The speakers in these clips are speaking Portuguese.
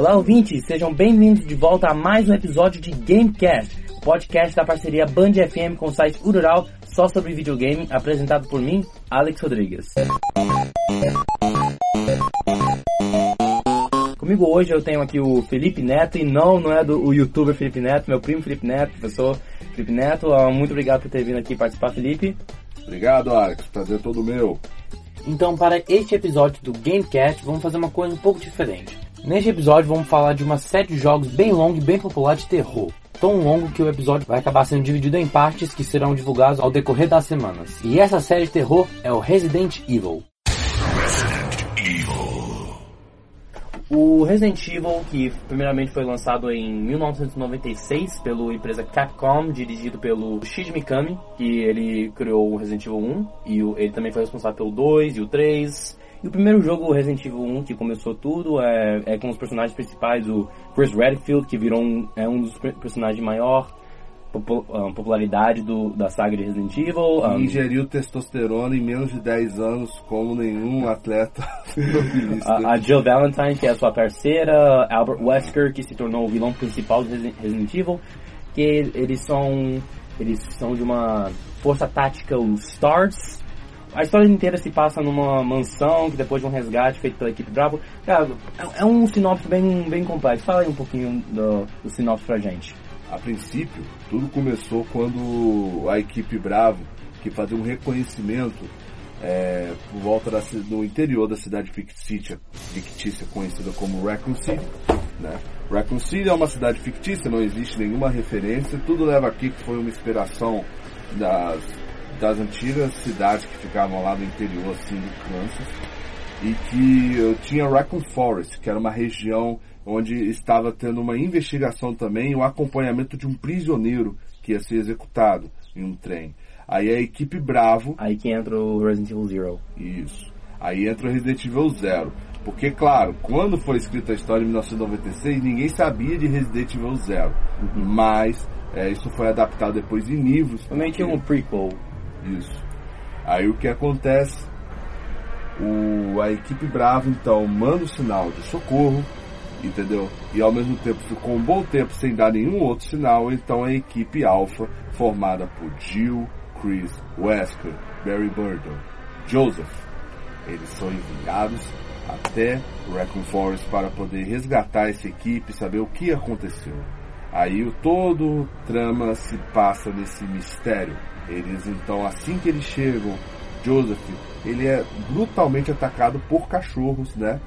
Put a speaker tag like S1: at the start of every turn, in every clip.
S1: Olá, ouvintes, sejam bem-vindos de volta a mais um episódio de Gamecast, o podcast da parceria Band FM com o site Urural só sobre videogame, apresentado por mim, Alex Rodrigues. Comigo hoje eu tenho aqui o Felipe Neto, e não, não é do o youtuber Felipe Neto, meu primo Felipe Neto, professor Felipe Neto. Ah, muito obrigado por ter vindo aqui participar, Felipe.
S2: Obrigado, Alex. Prazer todo meu.
S1: Então, para este episódio do Gamecast, vamos fazer uma coisa um pouco diferente. Neste episódio, vamos falar de uma série de jogos bem longa e bem popular de terror. Tão longo que o episódio vai acabar sendo dividido em partes que serão divulgadas ao decorrer das semanas. E essa série de terror é o Resident Evil. O Resident Evil, que primeiramente foi lançado em 1996 pela empresa Capcom, dirigido pelo Shinji Mikami, que ele criou o Resident Evil 1, e ele também foi responsável pelo 2 e o 3. E o primeiro jogo, o Resident Evil 1, que começou tudo, é, é com os personagens principais, o Chris Redfield, que virou um, é um dos personagens maior um, popularidade do, da saga de Resident Evil.
S2: Um, ingeriu testosterona em menos de 10 anos, como nenhum atleta.
S1: a, a Jill Valentine, que é a sua parceira, Albert Wesker, que se tornou o vilão principal de Resident Evil, que eles são eles são de uma força tática, os Stars. A história inteira se passa numa mansão, que depois de um resgate feito pela equipe Bravo. Cara, é, é um sinopse bem, bem complexo. Fala aí um pouquinho do, do sinopse pra gente.
S2: A princípio, tudo começou quando a equipe Bravo, que fazia um reconhecimento é, por volta da, do interior da cidade fictícia, fictícia conhecida como Raccoon City. Né? Raccoon City é uma cidade fictícia, não existe nenhuma referência, tudo leva aqui que foi uma inspiração das, das antigas cidades que ficavam lá no interior assim do Kansas e que eu tinha Raccoon Forest, que era uma região onde estava tendo uma investigação também o acompanhamento de um prisioneiro que ia ser executado em um trem. Aí a equipe Bravo.
S1: Aí que entra o Resident Evil Zero.
S2: Isso. Aí entra o Resident Evil Zero. Porque, claro, quando foi escrita a história em 1996, ninguém sabia de Resident Evil Zero. Uhum. Mas é, isso foi adaptado depois em livros.
S1: Também porque... tinha um prequel.
S2: Isso. Aí o que acontece? O, a equipe Bravo então manda o sinal de socorro entendeu? E ao mesmo tempo ficou um bom tempo sem dar nenhum outro sinal, então a equipe Alpha, formada por Jill, Chris, Wesker, Barry Burton, Joseph, eles são enviados até Raccoon Forest para poder resgatar essa equipe, saber o que aconteceu. Aí o todo trama se passa nesse mistério. Eles então, assim que eles chegam, Joseph, ele é brutalmente atacado por cachorros, né?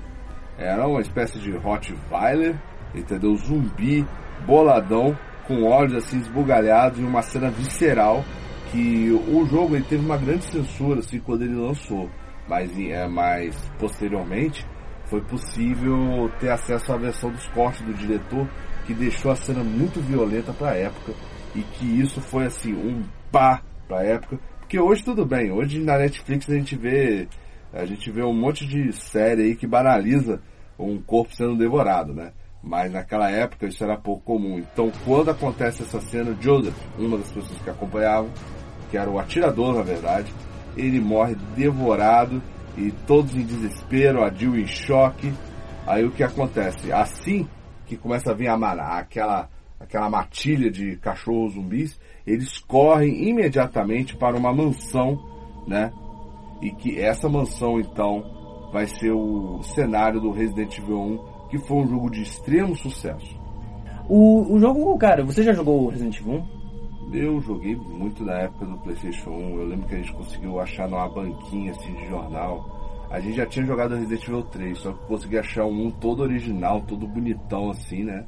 S2: Era uma espécie de Rottweiler, entendeu? Zumbi, boladão, com olhos assim esbugalhados e uma cena visceral que o jogo ele teve uma grande censura assim quando ele lançou, mas é mais posteriormente foi possível ter acesso à versão dos cortes do diretor que deixou a cena muito violenta para a época e que isso foi assim um pá para a época, porque hoje tudo bem, hoje na Netflix a gente vê a gente vê um monte de série aí que banaliza um corpo sendo devorado, né? Mas naquela época isso era pouco comum. Então quando acontece essa cena, Joseph, uma das pessoas que acompanhavam, que era o atirador na verdade, ele morre devorado e todos em desespero, a Jill em choque. Aí o que acontece? Assim que começa a vir a aquela aquela matilha de cachorros zumbis, eles correm imediatamente para uma mansão, né? e que essa mansão então vai ser o cenário do Resident Evil 1, que foi um jogo de extremo sucesso.
S1: O, o jogo, cara, você já jogou o Resident Evil
S2: 1? Eu joguei muito na época do PlayStation 1. Eu lembro que a gente conseguiu achar numa banquinha assim de jornal. A gente já tinha jogado Resident Evil 3, só que consegui achar um todo original, todo bonitão assim, né?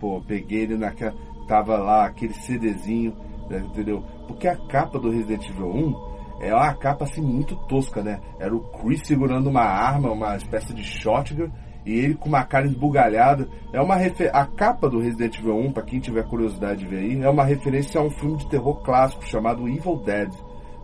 S2: Pô, peguei ele naquela. Tava lá aquele CDzinho, né, entendeu? Porque a capa do Resident Evil 1 é uma capa assim muito tosca, né? Era o Chris segurando uma arma, uma espécie de shotgun, e ele com uma cara esbugalhada. É uma refer... A capa do Resident Evil 1, para quem tiver curiosidade de ver aí, é uma referência a um filme de terror clássico chamado Evil Dead,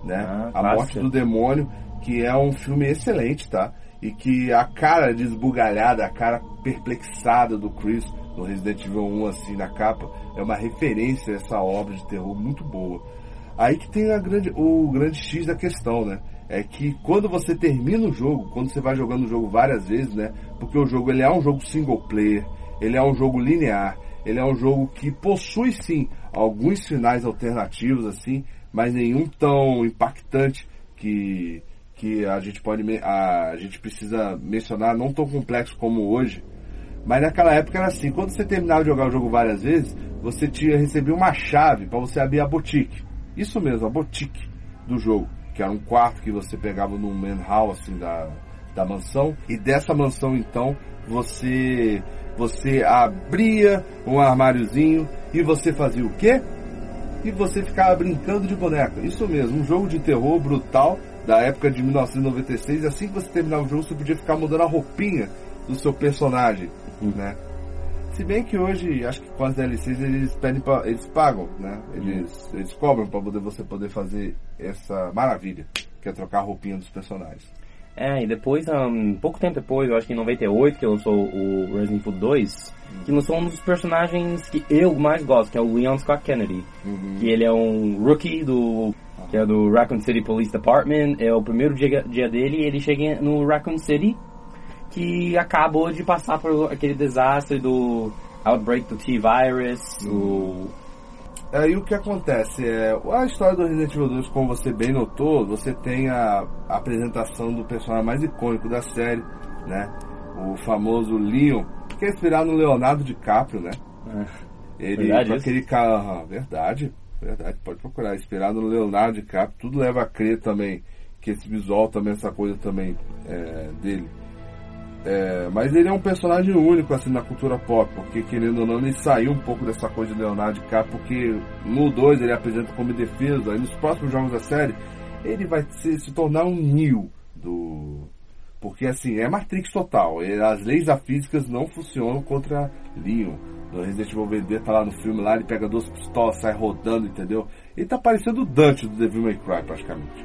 S2: né? Ah, a Morte do Demônio, que é um filme excelente, tá? E que a cara de esbugalhada, a cara perplexada do Chris no Resident Evil 1 assim na capa, é uma referência a essa obra de terror muito boa. Aí que tem a grande, o grande X da questão, né? é que quando você termina o jogo, quando você vai jogando o jogo várias vezes, né? Porque o jogo ele é um jogo single player, ele é um jogo linear, ele é um jogo que possui sim alguns finais alternativos assim, mas nenhum tão impactante que que a gente pode a, a gente precisa mencionar, não tão complexo como hoje. Mas naquela época era assim, quando você terminava de jogar o jogo várias vezes, você tinha receber uma chave para você abrir a boutique. Isso mesmo, a boutique do jogo, que era um quarto que você pegava main hall assim da, da mansão e dessa mansão então você você abria um armáriozinho e você fazia o quê? E você ficava brincando de boneca. Isso mesmo, um jogo de terror brutal da época de 1996. E assim que você terminava o jogo, você podia ficar mudando a roupinha do seu personagem, né? Se bem que hoje, acho que com as DLCs eles pedem pra, eles pagam, né? Eles, eles cobram para poder você poder fazer essa maravilha, que é trocar a roupinha dos personagens.
S1: É, e depois, um, pouco tempo depois, eu acho que em 98, que lançou o Resident Evil 2, que lançou um dos personagens que eu mais gosto, que é o Leon Scott Kennedy.
S2: Uhum.
S1: Que ele é um rookie do. Que é do Raccoon City Police Department. É o primeiro dia, dia dele e ele chega no Raccoon City, que acabou de passar por aquele desastre do outbreak do T-Virus, o
S2: Aí o que acontece é, a história do Resident Evil 2, como você bem notou, você tem a, a apresentação do personagem mais icônico da série, né? O famoso Leon, que é inspirado no Leonardo DiCaprio, né? Ele,
S1: Verdade
S2: com aquele cara, verdade, verdade, pode procurar, inspirado no Leonardo DiCaprio, tudo leva a crer também que esse visual também, essa coisa também é, dele. É, mas ele é um personagem único assim na cultura pop, porque querendo ou não, ele saiu um pouco dessa coisa de Leonardo DiCaprio, porque no 2 ele apresenta como defesa, e nos próximos jogos da série ele vai se, se tornar um Neo do. Porque assim, é Matrix total. e As leis da física não funcionam contra Leon. No Resident Evil VD tá lá no filme lá, ele pega duas pistolas, sai rodando, entendeu? Ele tá parecendo o Dante do Devil May Cry, praticamente.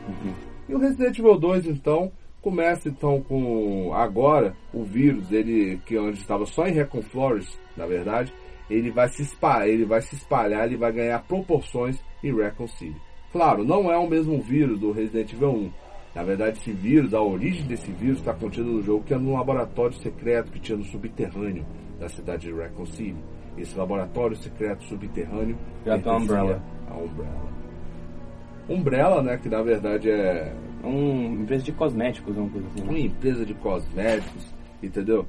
S2: E o Resident Evil 2, então, começa então com agora o vírus, ele que antes estava só em Recon Flores, na verdade, ele vai se espalhar, ele vai se espalhar, ele vai ganhar proporções em Recon City. Claro, não é o mesmo vírus do Resident Evil 1. Na verdade, esse vírus, a origem desse vírus está contida no jogo, que é num laboratório secreto que tinha no subterrâneo da cidade de Recon City. Esse laboratório secreto subterrâneo
S1: Já tá a
S2: pertencia
S1: Umbrella.
S2: A Umbrella. Umbrella, né, que na verdade é
S1: um empresa de cosméticos, uma coisa assim.
S2: uma
S1: né?
S2: empresa de cosméticos, entendeu?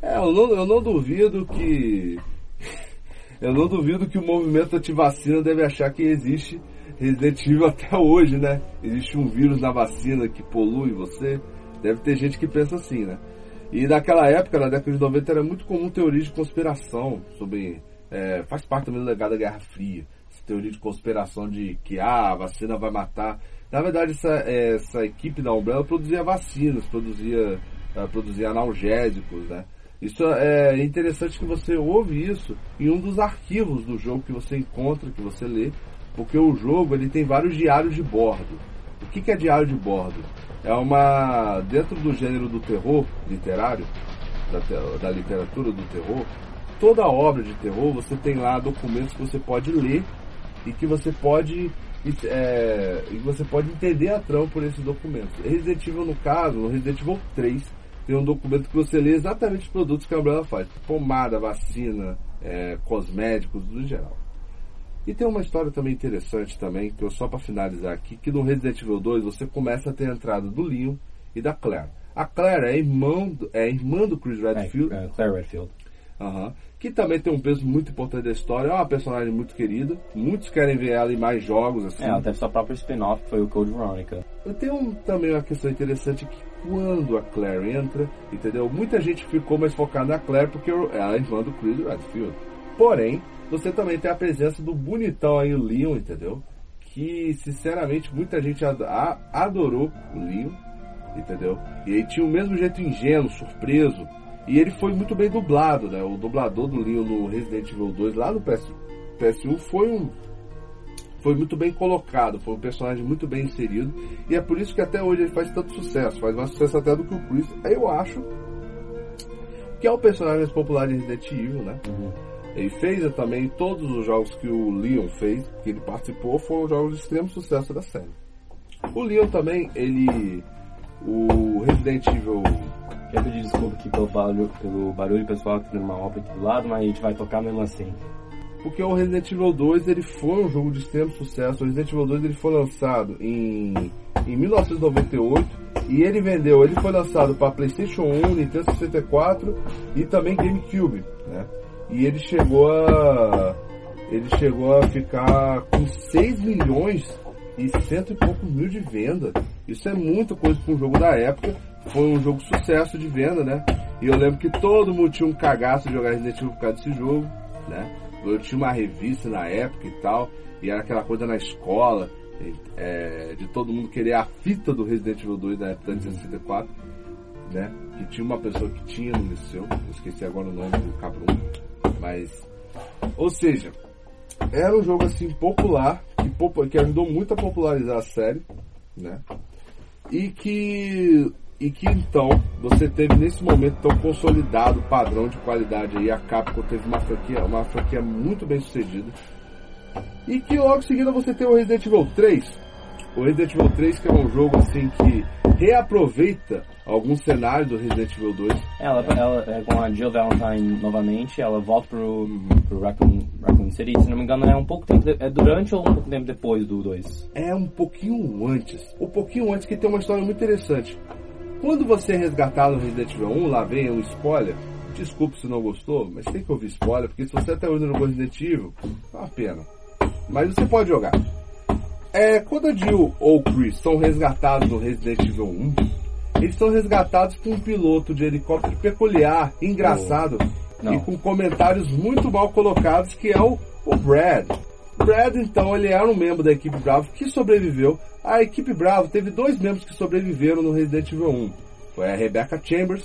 S2: É, eu não, eu não duvido que. Eu não duvido que o movimento anti-vacina deve achar que existe Resident Evil até hoje, né? Existe um vírus na vacina que polui você. Deve ter gente que pensa assim, né? E naquela época, na década de 90, era muito comum teorias de conspiração sobre. é, faz parte também do legado da Guerra Fria. Essa teoria de conspiração de que ah, a vacina vai matar. Na verdade, essa, essa equipe da Umbrella produzia vacinas, produzia, eh, produzia analgésicos, né? Isso é interessante que você ouve isso em um dos arquivos do jogo que você encontra, que você lê, porque o jogo ele tem vários diários de bordo. O que, que é diário de bordo? É uma dentro do gênero do terror literário, da, da literatura do terror, toda obra de terror você tem lá documentos que você pode ler e que você pode é, e você pode entender a trama por esses documentos. Resident Evil, no caso, no Resident Evil 3, tem um documento que você lê exatamente os produtos que a Umbrella faz. Pomada, vacina, é, cosméticos, no geral. E tem uma história também interessante também, que eu só para finalizar aqui, que no Resident Evil 2 você começa a ter a entrada do Leon e da Claire. A Claire é irmã do, é irmã do Chris Redfield,
S1: É, é, Claire Redfield.
S2: Aham. Que também tem um peso muito importante da história. É uma personagem muito querida. Muitos querem ver ela em mais jogos, assim.
S1: É, ela teve sua própria spin-off, que foi o Code Veronica.
S2: Eu tenho um- também uma questão interessante que quando a Claire entra, entendeu? Muita gente ficou mais focada na Claire porque ela é irmã do Chris Redfield. Porém, você também tem a presença do bonitão aí, o Leon, entendeu? Que, sinceramente, muita gente adorou o Leon, entendeu? E aí tinha o mesmo jeito ingênuo, surpreso. E ele foi muito bem dublado, né? O dublador do Leon no Resident Evil 2, lá no PS, PS1, foi um foi muito bem colocado, foi um personagem muito bem inserido, e é por isso que até hoje ele faz tanto sucesso, faz mais sucesso até do que o Chris. Eu acho que é o personagem mais popular de Resident Evil, né? Ele fez também todos os jogos que o Leon fez, que ele participou, foram jogos de extremo sucesso da série. O Leon também, ele. O Resident Evil.
S1: Quero pedir desculpa aqui pelo barulho, pelo barulho pessoal que tem uma obra aqui do lado, mas a gente vai tocar mesmo assim.
S2: Porque o Resident Evil 2 ele foi um jogo de extremo sucesso. O Resident Evil 2 ele foi lançado em, em 1998 e ele vendeu, ele foi lançado para PlayStation 1, Nintendo 64 e também GameCube, né? E ele chegou a ele chegou a ficar com 6 milhões e cento e poucos mil de venda. Isso é muita coisa para um jogo da época. Foi um jogo sucesso de venda, né? E eu lembro que todo mundo tinha um cagaço de jogar Resident Evil por causa desse jogo, né? Eu tinha uma revista na época e tal, e era aquela coisa na escola, é, de todo mundo querer a fita do Resident Evil 2 da época de 64, né? Que tinha uma pessoa que tinha no liceu, eu esqueci agora o nome do cabrão, mas. Ou seja, era um jogo assim popular, que, que ajudou muito a popularizar a série, né? E que e que então você teve nesse momento tão consolidado padrão de qualidade aí a Capcom teve uma franquia uma franquia muito bem sucedida e que logo em seguida você tem o Resident Evil 3 o Resident Evil 3 que é um jogo assim que reaproveita alguns cenários do Resident Evil 2
S1: ela, ela é com a Jill Valentine novamente ela volta pro, pro Raccoon, Raccoon City se não me engano é um pouco tempo é durante ou um pouco tempo depois do 2
S2: é um pouquinho antes um pouquinho antes que tem uma história muito interessante quando você é resgatado no Resident Evil 1, lá vem um spoiler. Desculpe se não gostou, mas tem que ouvir spoiler, porque se você até hoje não jogou Resident Evil, é uma pena. Mas você pode jogar. É, quando a Jill ou o Chris são resgatados no Resident Evil 1, eles são resgatados por um piloto de helicóptero peculiar, engraçado, oh. e com comentários muito mal colocados, que é o, o Brad. Brad, então, ele era um membro da equipe Bravo que sobreviveu. A equipe Bravo teve dois membros que sobreviveram no Resident Evil 1. Foi a Rebecca Chambers,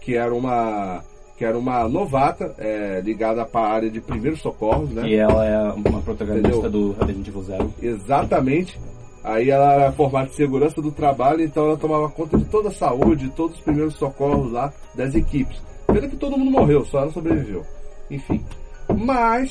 S2: que era uma que era uma novata é, ligada para a área de primeiros socorros, né?
S1: E ela é uma protagonista Entendeu? do Resident Evil Zero.
S2: Exatamente. Aí ela era formada de segurança do trabalho, então ela tomava conta de toda a saúde, de todos os primeiros socorros lá das equipes. Pena que todo mundo morreu, só ela sobreviveu. Enfim. Mas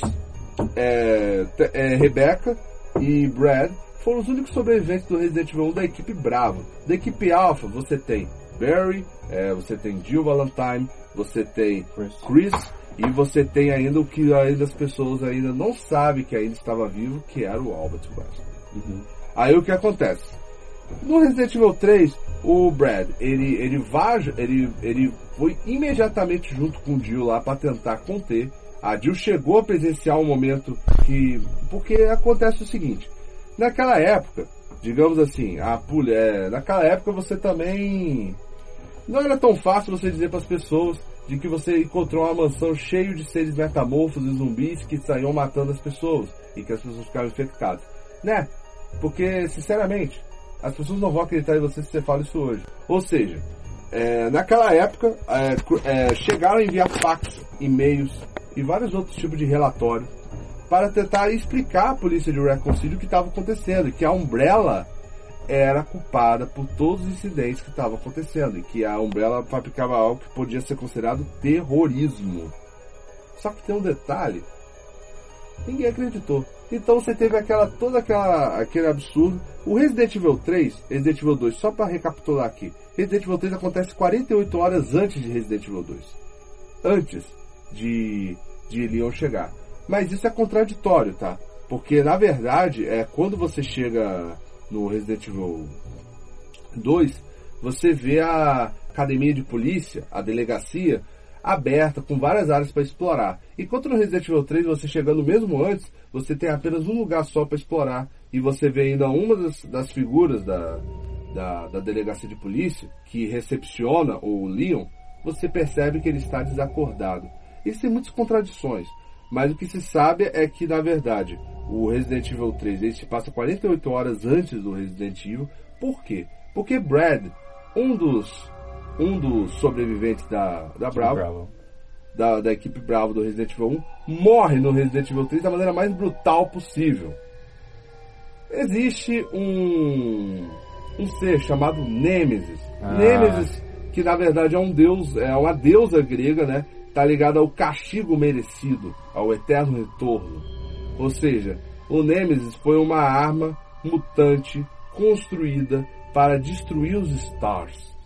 S2: é, é, Rebecca e Brad foram os únicos sobreviventes do Resident Evil 1 da equipe Bravo. Da equipe Alpha você tem Barry, é, você tem Jill Valentine, você tem Chris. Chris e você tem ainda o que ainda as pessoas ainda não sabem que ainda estava vivo, que era o Albert Wesker. Uhum. Aí o que acontece? No Resident Evil 3, o Brad, ele, ele, vaja, ele, ele foi imediatamente junto com o Jill lá para tentar conter a Jill chegou a presenciar um momento que. Porque acontece o seguinte: naquela época, digamos assim, a é, naquela época você também. Não era tão fácil você dizer para as pessoas de que você encontrou uma mansão cheia de seres metamorfos e zumbis que saíam matando as pessoas e que as pessoas ficaram infectadas. Né? Porque, sinceramente, as pessoas não vão acreditar em você se você fala isso hoje. Ou seja, é, naquela época, é, é, chegaram a enviar fax, e-mails, e vários outros tipos de relatórios para tentar explicar à polícia de Reconcilio o que estava acontecendo, que a Umbrella era culpada por todos os incidentes que estavam acontecendo e que a Umbrella fabricava algo que podia ser considerado terrorismo. Só que tem um detalhe, ninguém acreditou. Então você teve aquela toda aquela aquele absurdo. O Resident Evil 3, Resident Evil 2, só para recapitular aqui. Resident Evil 3 acontece 48 horas antes de Resident Evil 2. Antes de, de Leon chegar. Mas isso é contraditório, tá? Porque na verdade, é quando você chega no Resident Evil 2, você vê a academia de polícia, a delegacia, aberta, com várias áreas para explorar. Enquanto no Resident Evil 3, você chegando mesmo antes, você tem apenas um lugar só para explorar. E você vê ainda uma das, das figuras da, da, da, delegacia de polícia que recepciona o Leon, você percebe que ele está desacordado. Isso tem muitas contradições, mas o que se sabe é que, na verdade, o Resident Evil 3 ele se passa 48 horas antes do Resident Evil. Por quê? Porque Brad, um dos, um dos sobreviventes da, da Bravo, Bravo. Da, da equipe Bravo do Resident Evil 1, morre no Resident Evil 3 da maneira mais brutal possível. Existe um, um ser chamado Nemesis. Ah. Nemesis, que na verdade é um deus, é uma deusa grega, né? Está ligado ao castigo merecido, ao eterno retorno. Ou seja, o Nemesis foi uma arma mutante construída para destruir os Stars.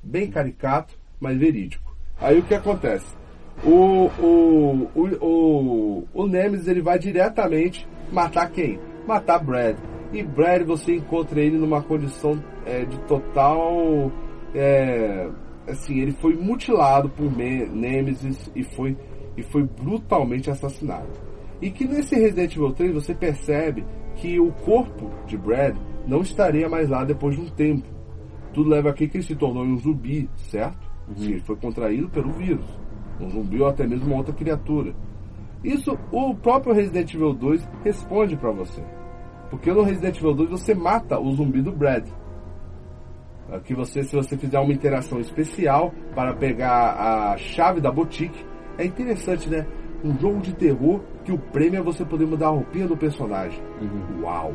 S2: Bem caricato, mas verídico. Aí o que acontece? O, o, o, o, o Nemesis ele vai diretamente matar quem? Matar Brad. E Brad você encontra ele numa condição é, de total. É, assim, ele foi mutilado por Nemesis e foi, e foi brutalmente assassinado. E que nesse Resident Evil 3 você percebe que o corpo de Brad não estaria mais lá depois de um tempo. Tudo leva aqui que ele se tornou um zumbi, certo? Uhum. Sim, ele foi contraído pelo vírus. Um zumbi ou até mesmo uma outra criatura. Isso o próprio Resident Evil 2 responde para você. Porque no Resident Evil 2 você mata o zumbi do Brad. Aqui você, se você fizer uma interação especial para pegar a chave da boutique, é interessante, né? Um jogo de terror que o prêmio é você poder mudar a roupinha do personagem. Uhum. Uau!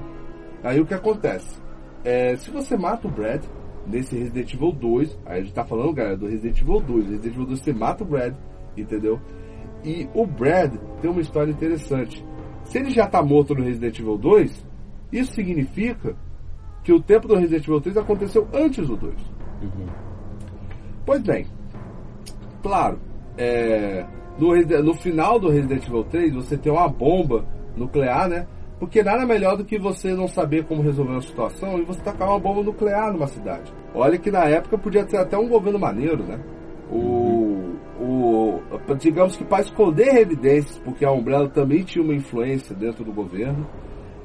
S2: Aí o que acontece? É, se você mata o Brad nesse Resident Evil 2, aí a gente tá falando, galera, do Resident Evil 2. Resident Evil 2 você mata o Brad, entendeu? E o Brad tem uma história interessante. Se ele já tá morto no Resident Evil 2, isso significa que o tempo do Resident Evil 3 aconteceu antes do 2. Uhum. Pois bem, claro, é, no, no, final do Resident Evil 3 você tem uma bomba nuclear, né? Porque nada melhor do que você não saber como resolver uma situação e você tacar uma bomba nuclear numa cidade. Olha que na época podia ter até um governo maneiro, né? O, uhum. o, digamos que para esconder evidências, porque a Umbrella também tinha uma influência dentro do governo,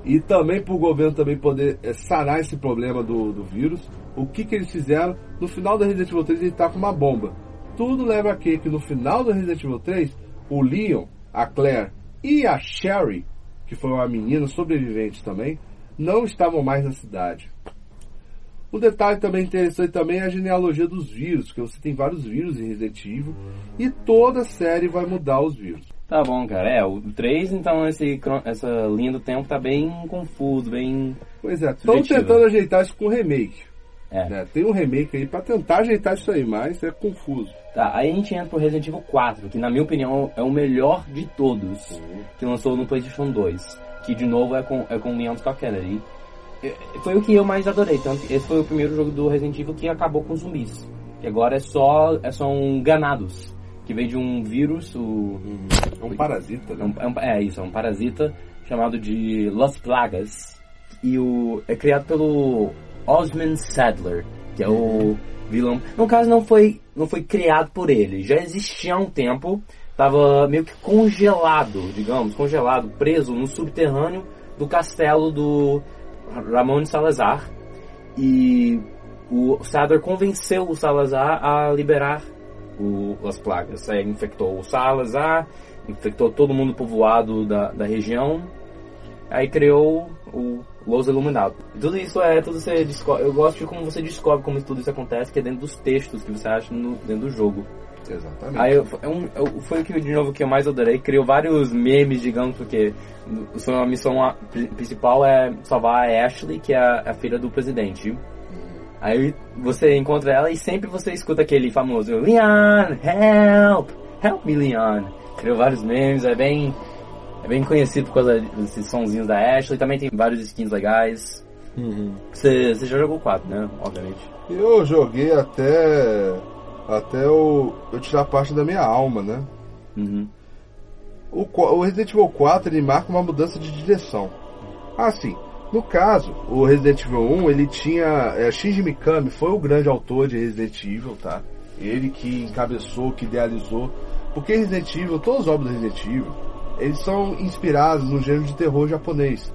S2: e também para o governo também poder é, sanar esse problema do, do vírus, o que, que eles fizeram? No final do Resident Evil 3 ele está com uma bomba. Tudo leva a que no final do Resident Evil 3, o Leon, a Claire e a Sherry, que foi uma menina sobrevivente também, não estavam mais na cidade. Um detalhe também interessante também é a genealogia dos vírus, que você tem vários vírus em Resident Evil e toda a série vai mudar os vírus.
S1: Tá bom, cara. É, o 3, então, esse, essa linha do tempo tá bem confuso, bem.
S2: Pois é, estão tentando ajeitar isso com remake. É. Né? Tem um remake aí pra tentar ajeitar isso aí, mas é confuso.
S1: Tá, aí a gente entra pro Resident Evil 4, que na minha opinião é o melhor de todos uhum. que lançou no PlayStation 2. Que de novo é com, é com Leon Scott Kennedy. Foi o que eu mais adorei, tanto esse foi o primeiro jogo do Resident Evil que acabou com zumbis. Que agora é só é, são ganados que veio de um vírus, o...
S2: É um parasita, né?
S1: É, um, é, isso, é um parasita chamado de Las Plagas. E o é criado pelo Osman Sadler, que é o vilão. No caso não foi não foi criado por ele, já existia há um tempo, estava meio que congelado, digamos, congelado, preso no subterrâneo do castelo do Ramon Salazar. E o Sadler convenceu o Salazar a liberar o, as plagas. Aí infectou o Salazar, infectou todo mundo povoado da, da região, aí criou o Los Iluminados. Tudo isso é, tudo você descobre, eu gosto de como você descobre como tudo isso acontece, que é dentro dos textos que você acha no, dentro do jogo.
S2: Exatamente.
S1: Aí é um, é foi o que de novo que eu mais adorei. Criou vários memes, digamos, porque a missão principal é salvar a Ashley, que é a, a filha do presidente. Aí você encontra ela e sempre você escuta aquele famoso Leon, help! Help me, Leon! Criou vários memes, é bem, é bem conhecido por causa desses sonzinhos da Ashley. Também tem vários skins legais. Uhum. Você, você já jogou 4, né? Obviamente.
S2: Eu joguei até. Até eu, eu tirar parte da minha alma, né? Uhum. O, o Resident Evil 4 ele marca uma mudança de direção. Ah, sim. No caso, o Resident Evil 1, ele tinha. É, Shinji Mikami foi o grande autor de Resident Evil, tá? Ele que encabeçou, que idealizou. Porque Resident Evil, todas as obras do Resident Evil, eles são inspirados no gênero de terror japonês.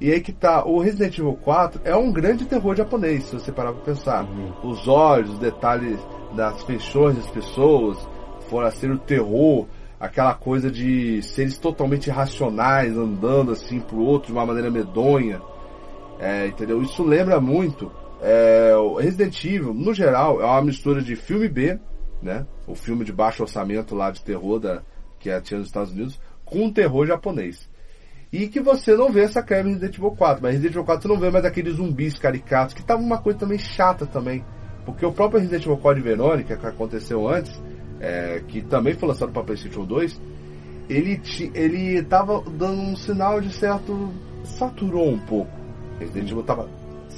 S2: E aí que tá, o Resident Evil 4 é um grande terror japonês, se você parar pra pensar. Uhum. Os olhos, os detalhes das feições das pessoas, fora ser o terror, aquela coisa de seres totalmente irracionais andando assim pro outro de uma maneira medonha. É, entendeu? Isso lembra muito. É, o Resident Evil, no geral, é uma mistura de filme B, né? O filme de baixo orçamento lá de terror da, que é, tinha nos Estados Unidos, com terror japonês. E que você não vê essa creme em Resident Evil 4, mas Resident Evil 4 você não vê mais aqueles zumbis caricatos, que tava uma coisa também chata também. Porque o próprio Resident Evil Code Verônica, que aconteceu antes, é, que também foi lançado para PlayStation 2, ele ele tava dando um sinal de certo saturou um pouco. Resident Evil tava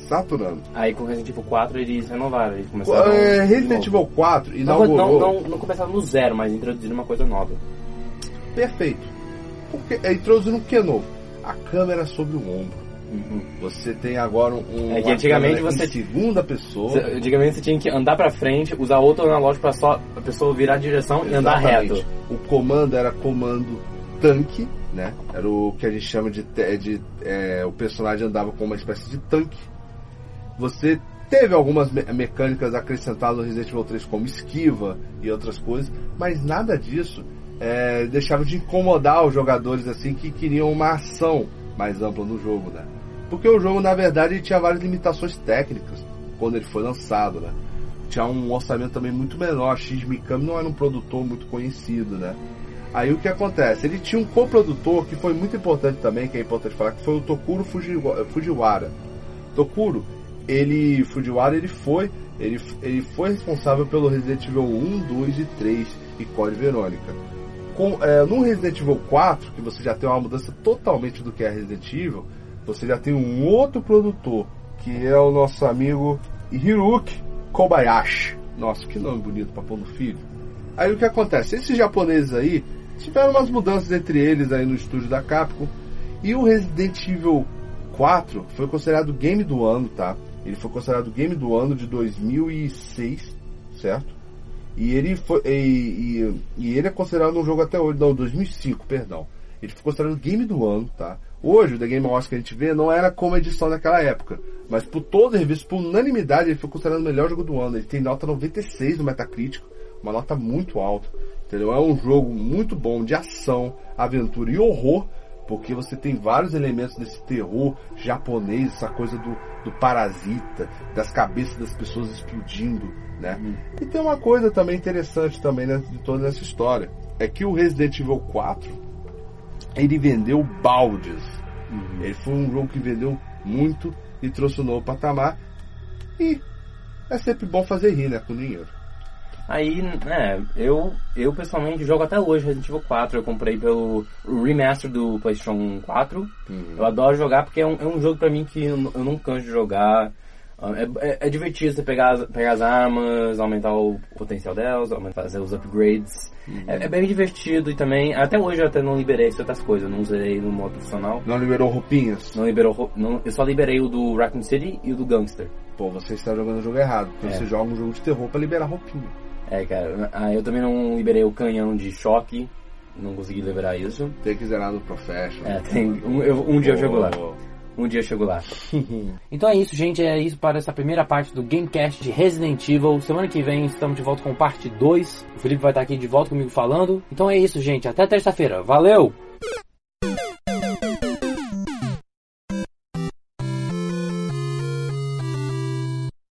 S2: saturando.
S1: Aí com Resident Evil 4 eles renovaram, eles começaram.
S2: É,
S1: de
S2: Resident. Evil 4
S1: Não,
S2: inaugurou.
S1: não, não, não começaram no zero, mas introduziram uma coisa nova.
S2: Perfeito. Porque é introduzindo o que novo? A câmera sobre o ombro.
S1: Uhum.
S2: Você tem agora um.
S1: É que antigamente você-
S2: segunda pessoa.
S1: Antigamente você tinha que andar pra frente, usar outro analógico pra só a pessoa virar a direção e andar
S2: Exatamente.
S1: reto.
S2: O comando era comando tanque, né? Era o que a gente chama de. de é, o personagem andava com uma espécie de tanque. Você teve algumas me- mecânicas acrescentadas no Resident Evil 3, como esquiva e outras coisas, mas nada disso é, deixava de incomodar os jogadores assim que queriam uma ação mais ampla no jogo, né? Porque o jogo, na verdade, tinha várias limitações técnicas quando ele foi lançado, né? Tinha um orçamento também muito menor. X Mikami não era um produtor muito conhecido, né? Aí o que acontece? Ele tinha um coprodutor que foi muito importante também, que é importante falar, que foi o Tokuro Fujiwa- Fujiwara. Tokuro, ele Fujiwara, ele foi, ele, ele foi responsável pelo Resident Evil 1, 2 e 3 e Code Verônica. Com, é, no Resident Evil 4, que você já tem uma mudança totalmente do que é Resident Evil, você já tem um outro produtor, que é o nosso amigo Hiroki Kobayashi. Nossa, que nome bonito pra pôr no filho. Aí o que acontece? Esses japoneses aí tiveram umas mudanças entre eles aí no estúdio da Capcom. E o Resident Evil 4 foi considerado game do ano, tá? Ele foi considerado game do ano de 2006, certo? E ele foi e, e- e ele é considerado um jogo até hoje, não, 2005, perdão. Ele foi considerado game do ano, tá? Hoje o The Game Awards que a gente vê não era como a edição daquela época, mas por todo revista, por unanimidade, ele foi considerado o melhor jogo do ano. Ele tem nota 96 no Metacritic, uma nota muito alta. Entendeu? É um jogo muito bom de ação, aventura e horror, porque você tem vários elementos desse terror japonês, essa coisa do, do parasita, das cabeças das pessoas explodindo, né? E tem uma coisa também interessante também né, de toda essa história, é que o Resident Evil 4 ele vendeu baldes. Ele foi um jogo que vendeu muito e trouxe um novo patamar. E é sempre bom fazer rir, né, com dinheiro.
S1: Aí, é, eu, eu pessoalmente jogo até hoje Resident Evil 4. Eu comprei pelo remaster do PlayStation 4. Eu adoro jogar porque é um, é um jogo pra mim que eu, não- eu não canso de jogar. É, é, é divertido você pegar as, pegar as armas, aumentar o potencial delas, aumentar, fazer os upgrades. É, é bem divertido e também, até hoje eu até não liberei certas coisas, não usei no modo profissional.
S2: Não liberou roupinhas?
S1: Não liberou, ro- não, eu só liberei o do Raccoon City e o do Gangster.
S2: Pô, você está jogando o jogo errado. Porque
S1: É.
S2: você joga um jogo de terror pra liberar roupinha.
S1: É, cara, ah, eu também não liberei o canhão de choque, não consegui liberar isso.
S2: Tem que zerar no Professional.
S1: É, tem, um, eu- um dia eu chego lá. Um dia eu chego lá. então é isso, gente. É isso para essa primeira parte do Gamecast de Resident Evil. Semana que vem estamos de volta com parte 2. O Felipe vai estar aqui de volta comigo falando. Então é isso, gente. Até terça-feira. Valeu!